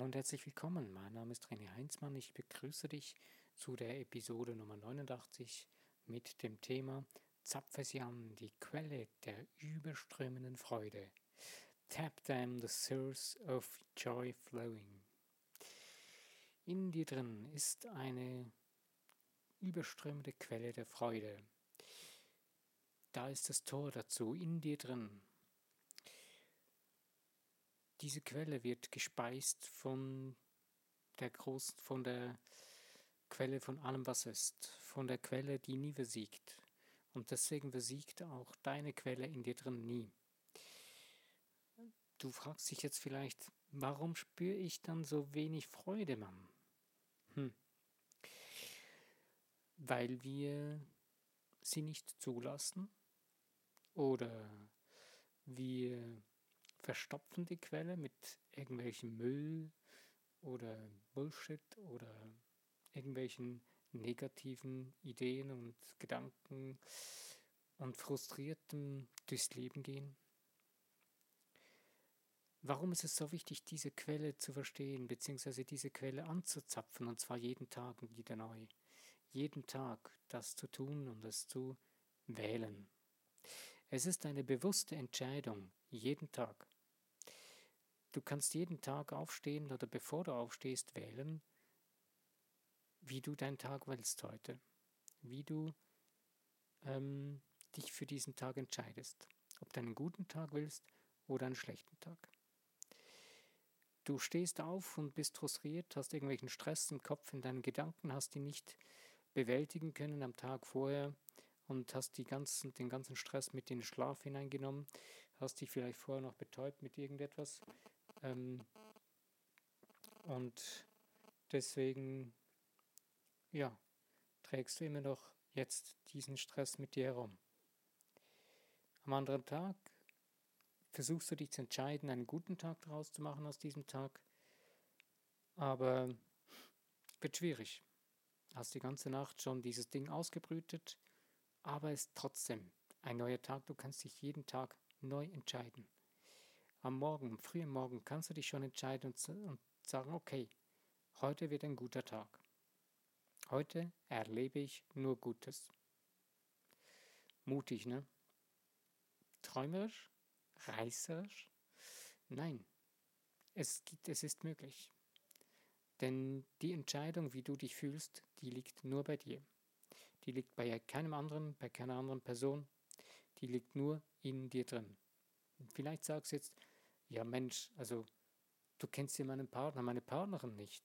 Hallo und herzlich willkommen. Mein Name ist René Heinzmann. Ich begrüße dich zu der Episode Nummer 89 mit dem Thema Zapfesian, die Quelle der überströmenden Freude. Tap them, the source of joy flowing. In dir drin ist eine überströmende Quelle der Freude. Da ist das Tor dazu, in dir drin. Diese Quelle wird gespeist von der großen, von der Quelle von allem, was ist, von der Quelle, die nie versiegt. Und deswegen versiegt auch deine Quelle in dir drin nie. Du fragst dich jetzt vielleicht, warum spüre ich dann so wenig Freude, Mann? Hm. Weil wir sie nicht zulassen oder wir verstopfen die Quelle mit irgendwelchem Müll oder Bullshit oder irgendwelchen negativen Ideen und Gedanken und frustriertem durchs Leben gehen? Warum ist es so wichtig, diese Quelle zu verstehen, beziehungsweise diese Quelle anzuzapfen, und zwar jeden Tag wieder neu? Jeden Tag das zu tun und es zu wählen. Es ist eine bewusste Entscheidung, jeden Tag. Du kannst jeden Tag aufstehen oder bevor du aufstehst wählen, wie du deinen Tag willst heute, wie du ähm, dich für diesen Tag entscheidest, ob du einen guten Tag willst oder einen schlechten Tag. Du stehst auf und bist frustriert, hast irgendwelchen Stress im Kopf, in deinen Gedanken, hast ihn nicht bewältigen können am Tag vorher und hast die ganzen, den ganzen Stress mit in den Schlaf hineingenommen, hast dich vielleicht vorher noch betäubt mit irgendetwas. Ähm, und deswegen, ja, trägst du immer noch jetzt diesen Stress mit dir herum. Am anderen Tag versuchst du dich zu entscheiden, einen guten Tag daraus zu machen aus diesem Tag, aber wird schwierig. Hast die ganze Nacht schon dieses Ding ausgebrütet, aber es ist trotzdem ein neuer Tag. Du kannst dich jeden Tag neu entscheiden. Am Morgen, am frühen Morgen kannst du dich schon entscheiden und, und sagen, okay, heute wird ein guter Tag. Heute erlebe ich nur Gutes. Mutig, ne? Träumerisch? Reißerisch? Nein, es, gibt, es ist möglich. Denn die Entscheidung, wie du dich fühlst, die liegt nur bei dir. Die liegt bei keinem anderen, bei keiner anderen Person. Die liegt nur in dir drin. Vielleicht sagst du jetzt, ja Mensch, also du kennst ja meinen Partner, meine Partnerin nicht.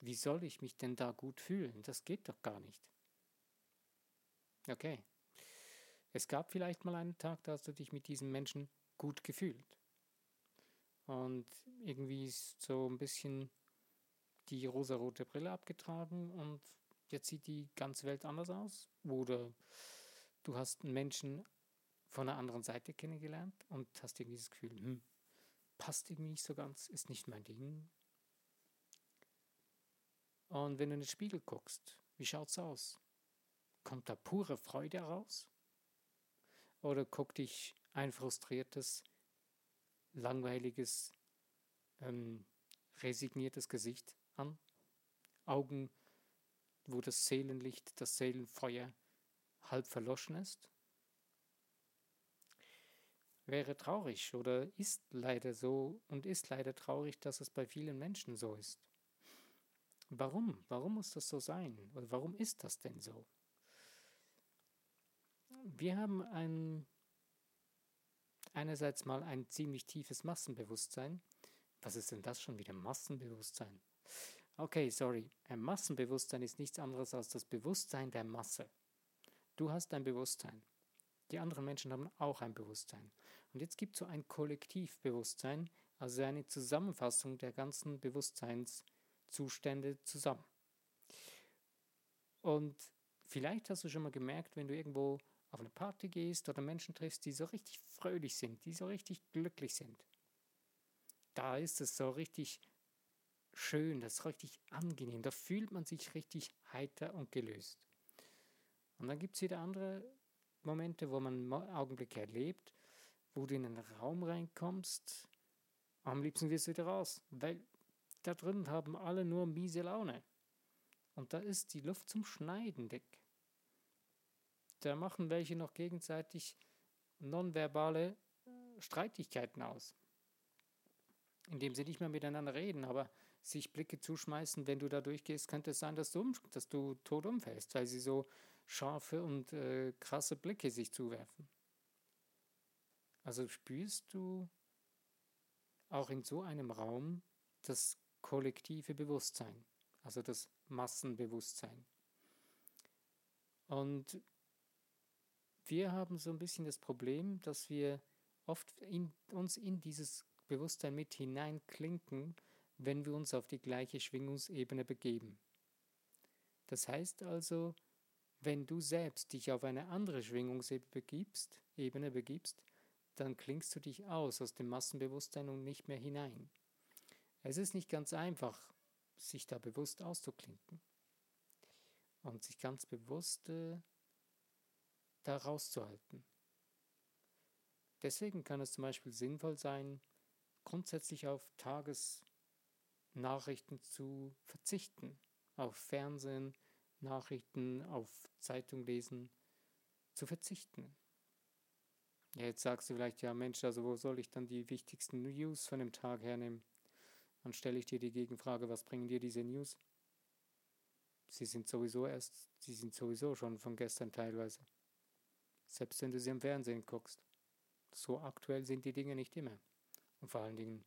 Wie soll ich mich denn da gut fühlen? Das geht doch gar nicht. Okay. Es gab vielleicht mal einen Tag, da hast du dich mit diesem Menschen gut gefühlt. Und irgendwie ist so ein bisschen die rosarote Brille abgetragen und jetzt sieht die ganze Welt anders aus. Oder du hast einen Menschen von einer anderen Seite kennengelernt und hast irgendwie das Gefühl, hm, passt irgendwie nicht so ganz, ist nicht mein Ding. Und wenn du in den Spiegel guckst, wie schaut es aus? Kommt da pure Freude raus? Oder guckt dich ein frustriertes, langweiliges, ähm, resigniertes Gesicht an? Augen wo das Seelenlicht, das Seelenfeuer halb verloschen ist? Wäre traurig oder ist leider so und ist leider traurig, dass es bei vielen Menschen so ist. Warum? Warum muss das so sein? Oder warum ist das denn so? Wir haben ein, einerseits mal ein ziemlich tiefes Massenbewusstsein. Was ist denn das schon wieder? Massenbewusstsein. Okay, sorry. Ein Massenbewusstsein ist nichts anderes als das Bewusstsein der Masse. Du hast ein Bewusstsein. Die anderen Menschen haben auch ein Bewusstsein. Und jetzt gibt es so ein Kollektivbewusstsein, also eine Zusammenfassung der ganzen Bewusstseinszustände zusammen. Und vielleicht hast du schon mal gemerkt, wenn du irgendwo auf eine Party gehst oder Menschen triffst, die so richtig fröhlich sind, die so richtig glücklich sind. Da ist es so richtig schön, das ist richtig angenehm. Da fühlt man sich richtig heiter und gelöst. Und dann gibt es wieder andere Momente, wo man Augenblicke erlebt, wo du in einen Raum reinkommst, am liebsten wirst du wieder raus, weil da drin haben alle nur miese Laune. Und da ist die Luft zum Schneiden dick. Da machen welche noch gegenseitig nonverbale Streitigkeiten aus. Indem sie nicht mehr miteinander reden, aber sich Blicke zuschmeißen, wenn du da durchgehst, könnte es sein, dass du, dass du tot umfällst, weil sie so scharfe und äh, krasse Blicke sich zuwerfen. Also spürst du auch in so einem Raum das kollektive Bewusstsein, also das Massenbewusstsein. Und wir haben so ein bisschen das Problem, dass wir oft in, uns in dieses Bewusstsein mit hineinklinken, wenn wir uns auf die gleiche Schwingungsebene begeben. Das heißt also, wenn du selbst dich auf eine andere Schwingungsebene begibst, Ebene begibst, dann klingst du dich aus aus dem Massenbewusstsein und nicht mehr hinein. Es ist nicht ganz einfach, sich da bewusst auszuklinken und sich ganz bewusst äh, da rauszuhalten. Deswegen kann es zum Beispiel sinnvoll sein, grundsätzlich auf Tagesnachrichten zu verzichten, auf Fernsehen, Nachrichten, auf Zeitung lesen zu verzichten. Ja, jetzt sagst du vielleicht, ja Mensch, also wo soll ich dann die wichtigsten News von dem Tag hernehmen? Dann stelle ich dir die Gegenfrage, was bringen dir diese News? Sie sind sowieso erst, sie sind sowieso schon von gestern teilweise. Selbst wenn du sie im Fernsehen guckst. So aktuell sind die Dinge nicht immer. Und vor allen Dingen,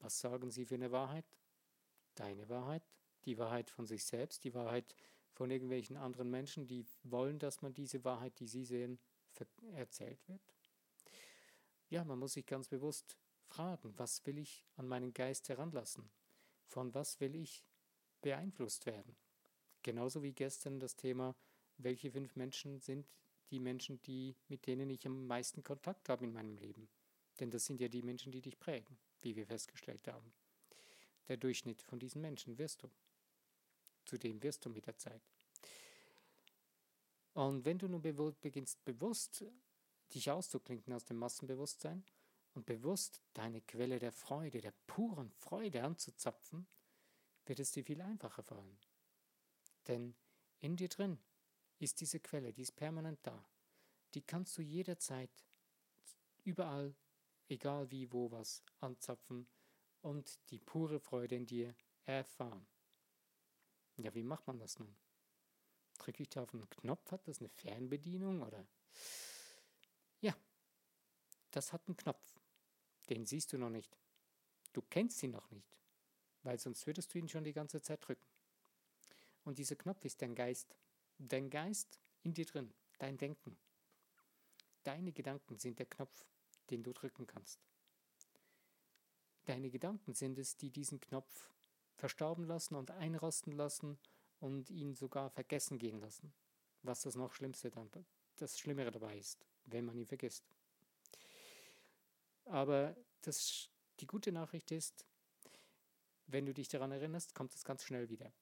was sagen sie für eine Wahrheit? Deine Wahrheit, die Wahrheit von sich selbst, die Wahrheit von irgendwelchen anderen Menschen, die wollen, dass man diese Wahrheit, die sie sehen, erzählt wird? Ja, man muss sich ganz bewusst fragen, was will ich an meinen Geist heranlassen? Von was will ich beeinflusst werden? Genauso wie gestern das Thema, welche fünf Menschen sind die Menschen, die, mit denen ich am meisten Kontakt habe in meinem Leben. Denn das sind ja die Menschen, die dich prägen, wie wir festgestellt haben. Der Durchschnitt von diesen Menschen wirst du. Zu dem wirst du mit der Zeit. Und wenn du nun bewu beginnst bewusst dich auszuklinken aus dem Massenbewusstsein und bewusst deine Quelle der Freude, der puren Freude anzuzapfen, wird es dir viel einfacher fallen. Denn in dir drin ist diese Quelle, die ist permanent da. Die kannst du jederzeit überall, egal wie, wo, was, anzapfen und die pure Freude in dir erfahren. Ja, wie macht man das nun? Drücke ich da auf einen Knopf? Hat das eine Fernbedienung oder? Ja, das hat einen Knopf. Den siehst du noch nicht. Du kennst ihn noch nicht, weil sonst würdest du ihn schon die ganze Zeit drücken. Und dieser Knopf ist dein Geist. Dein Geist in dir drin, dein Denken. Deine Gedanken sind der Knopf, den du drücken kannst. Deine Gedanken sind es, die diesen Knopf verstauben lassen und einrosten lassen und ihn sogar vergessen gehen lassen. Was das noch Schlimmste dann, das Schlimmere dabei ist, wenn man ihn vergisst. Aber das, die gute Nachricht ist, wenn du dich daran erinnerst, kommt es ganz schnell wieder.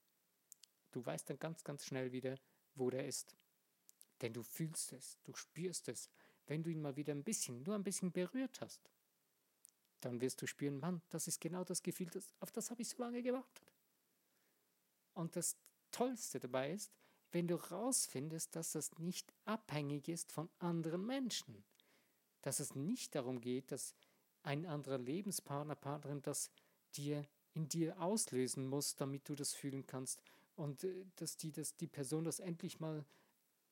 Du weißt dann ganz, ganz schnell wieder, wo der ist. Denn du fühlst es, du spürst es. Wenn du ihn mal wieder ein bisschen, nur ein bisschen berührt hast, dann wirst du spüren, Mann, das ist genau das Gefühl, das, auf das habe ich so lange gewartet. Und das Tollste dabei ist, wenn du rausfindest, dass das nicht abhängig ist von anderen Menschen. Dass es nicht darum geht, dass ein anderer Lebenspartner, Partnerin das dir in dir auslösen muss, damit du das fühlen kannst, und äh, dass die, dass die Person das endlich mal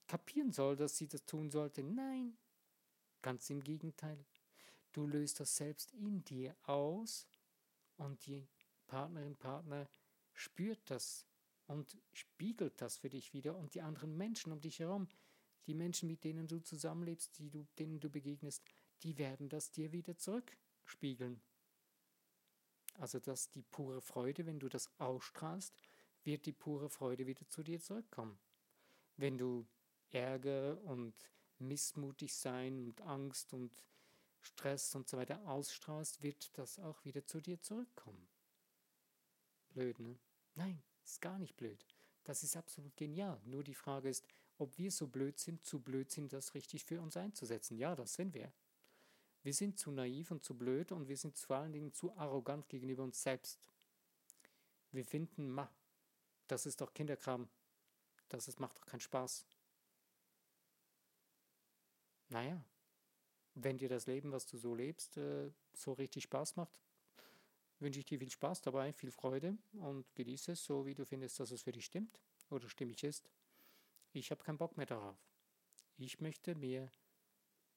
kapieren soll, dass sie das tun sollte. Nein, ganz im Gegenteil. Du löst das selbst in dir aus und die Partnerin, Partner spürt das und spiegelt das für dich wieder und die anderen Menschen um dich herum, die Menschen, mit denen du zusammenlebst, die du, denen du begegnest, die werden das dir wieder zurückspiegeln. Also dass die pure Freude, wenn du das ausstrahlst, wird die pure Freude wieder zu dir zurückkommen. Wenn du Ärger und missmutig sein und Angst und Stress und so weiter ausstrahlst, wird das auch wieder zu dir zurückkommen. Blöd, ne? Nein, ist gar nicht blöd. Das ist absolut genial. Nur die Frage ist, ob wir so blöd sind, zu blöd sind, das richtig für uns einzusetzen. Ja, das sind wir. Wir sind zu naiv und zu blöd und wir sind vor allen Dingen zu arrogant gegenüber uns selbst Wir finden, ma, das ist doch Kinderkram. Das ist, macht doch keinen Spaß. Naja, wenn dir das Leben, was du so lebst, äh, so richtig Spaß macht, wünsche ich dir viel Spaß dabei, viel Freude und genieße es so, wie du findest, dass es für dich stimmt oder stimmig ist. Ich habe keinen Bock mehr darauf. Ich möchte mir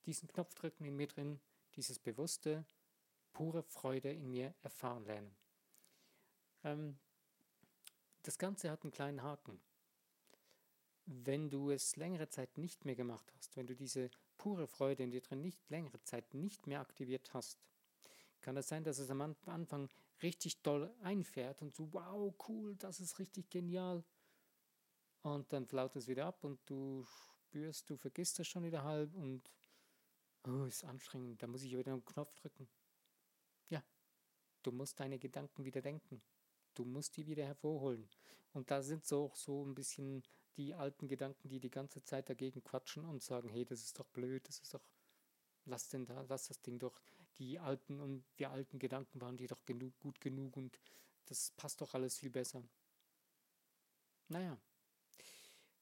diesen Knopf drücken in mir drin, dieses bewusste, pure Freude in mir erfahren lernen. Ähm, das Ganze hat einen kleinen Haken. Wenn du es längere Zeit nicht mehr gemacht hast, wenn du diese pure Freude in dir drin nicht längere Zeit nicht mehr aktiviert hast, kann es sein, dass es am Anfang richtig doll einfährt und so, wow, cool, das ist richtig genial. Und dann flaut es wieder ab und du spürst, du vergisst das schon wieder halb und oh, ist anstrengend, da muss ich wieder einen Knopf drücken. Ja, du musst deine Gedanken wieder denken. Du musst die wieder hervorholen. Und da sind so auch so ein bisschen die alten Gedanken, die die ganze Zeit dagegen quatschen und sagen, hey, das ist doch blöd, das ist doch, lass denn da, lass das Ding doch, die alten und die alten Gedanken waren dir doch genug, gut genug und das passt doch alles viel besser. Naja,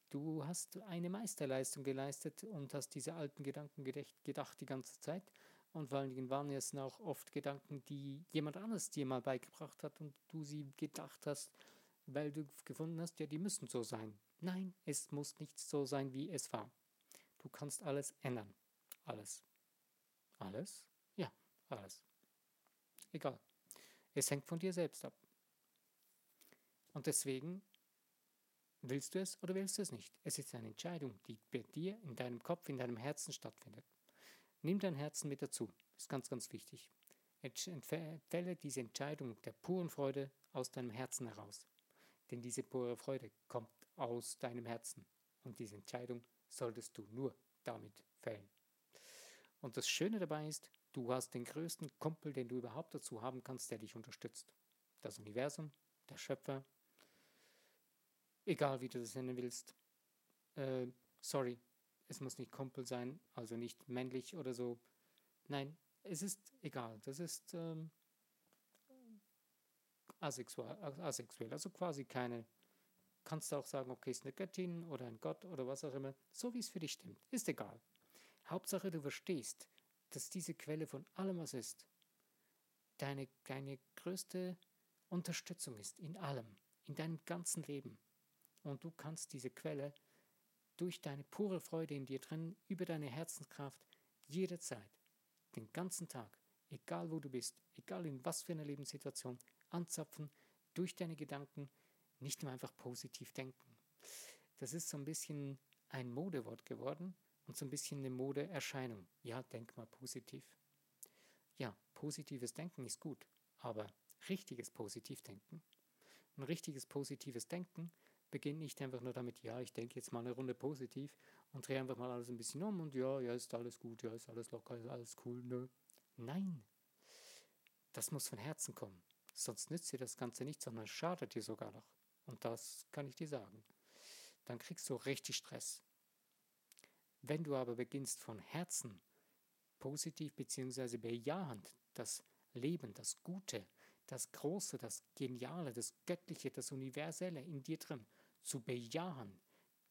du hast eine Meisterleistung geleistet und hast diese alten Gedanken gedacht die ganze Zeit und vor allen Dingen waren es auch oft Gedanken, die jemand anderes dir mal beigebracht hat und du sie gedacht hast, weil du gefunden hast, ja, die müssen so sein. Nein, es muss nicht so sein, wie es war. Du kannst alles ändern. Alles. Alles? Alles. Egal. Es hängt von dir selbst ab. Und deswegen willst du es oder willst du es nicht. Es ist eine Entscheidung, die bei dir in deinem Kopf, in deinem Herzen stattfindet. Nimm dein Herzen mit dazu. Ist ganz, ganz wichtig. Entfälle diese Entscheidung der puren Freude aus deinem Herzen heraus. Denn diese pure Freude kommt aus deinem Herzen. Und diese Entscheidung solltest du nur damit fällen. Und das Schöne dabei ist, du hast den größten Kumpel, den du überhaupt dazu haben kannst, der dich unterstützt. Das Universum, der Schöpfer, egal wie du das nennen willst. Äh, sorry, es muss nicht Kumpel sein, also nicht männlich oder so. Nein, es ist egal. Das ist ähm, asexuell, asexuell, also quasi keine. Kannst du auch sagen, okay, ist eine Göttin oder ein Gott oder was auch immer, so wie es für dich stimmt. Ist egal. Hauptsache, du verstehst, dass diese Quelle von allem, was ist, deine, deine größte Unterstützung ist in allem, in deinem ganzen Leben. Und du kannst diese Quelle durch deine pure Freude in dir drin, über deine Herzenskraft, jederzeit, den ganzen Tag, egal wo du bist, egal in was für einer Lebenssituation, anzapfen, durch deine Gedanken, nicht nur einfach positiv denken. Das ist so ein bisschen ein Modewort geworden und so ein bisschen eine Modeerscheinung. Ja, denk mal positiv. Ja, positives Denken ist gut, aber richtiges Positivdenken. Ein richtiges positives Denken beginne nicht einfach nur damit, ja, ich denke jetzt mal eine Runde positiv und drehe einfach mal alles ein bisschen um und ja, ja, ist alles gut, ja, ist alles locker, ist alles cool, nö. Nein, das muss von Herzen kommen. Sonst nützt dir das Ganze nicht, sondern schadet dir sogar noch. Und das kann ich dir sagen. Dann kriegst du richtig Stress. Wenn du aber beginnst von Herzen positiv bzw. bejahend das Leben, das Gute, das Große, das Geniale, das Göttliche, das Universelle in dir drin zu bejahen,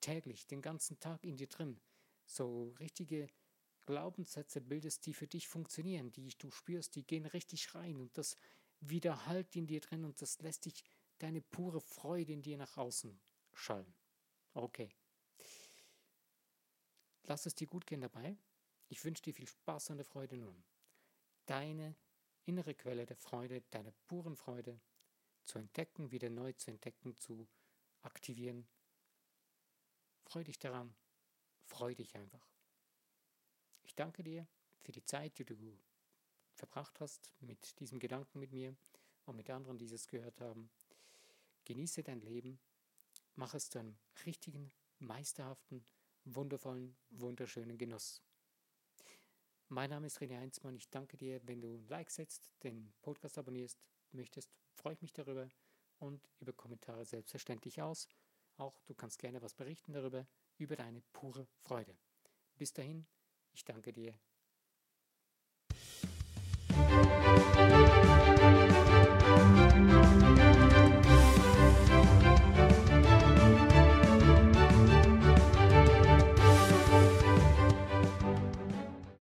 täglich, den ganzen Tag in dir drin, so richtige Glaubenssätze bildest, die für dich funktionieren, die du spürst, die gehen richtig rein und das widerhallt in dir drin und das lässt dich deine pure Freude in dir nach außen schallen. Okay. Lass es dir gut gehen dabei. Ich wünsche dir viel Spaß und Freude nun. Deine innere Quelle der Freude, deiner puren Freude zu entdecken, wieder neu zu entdecken, zu aktivieren. Freu dich daran. Freu dich einfach. Ich danke dir für die Zeit, die du verbracht hast mit diesem Gedanken mit mir und mit anderen, die es gehört haben. Genieße dein Leben. Mach es zu einem richtigen, meisterhaften, wundervollen, wunderschönen Genuss. Mein Name ist René Heinzmann. Ich danke dir, wenn du ein Like setzt, den Podcast abonnierst, möchtest, freue ich mich darüber und über Kommentare selbstverständlich aus. Auch du kannst gerne was berichten darüber, über deine pure Freude. Bis dahin, ich danke dir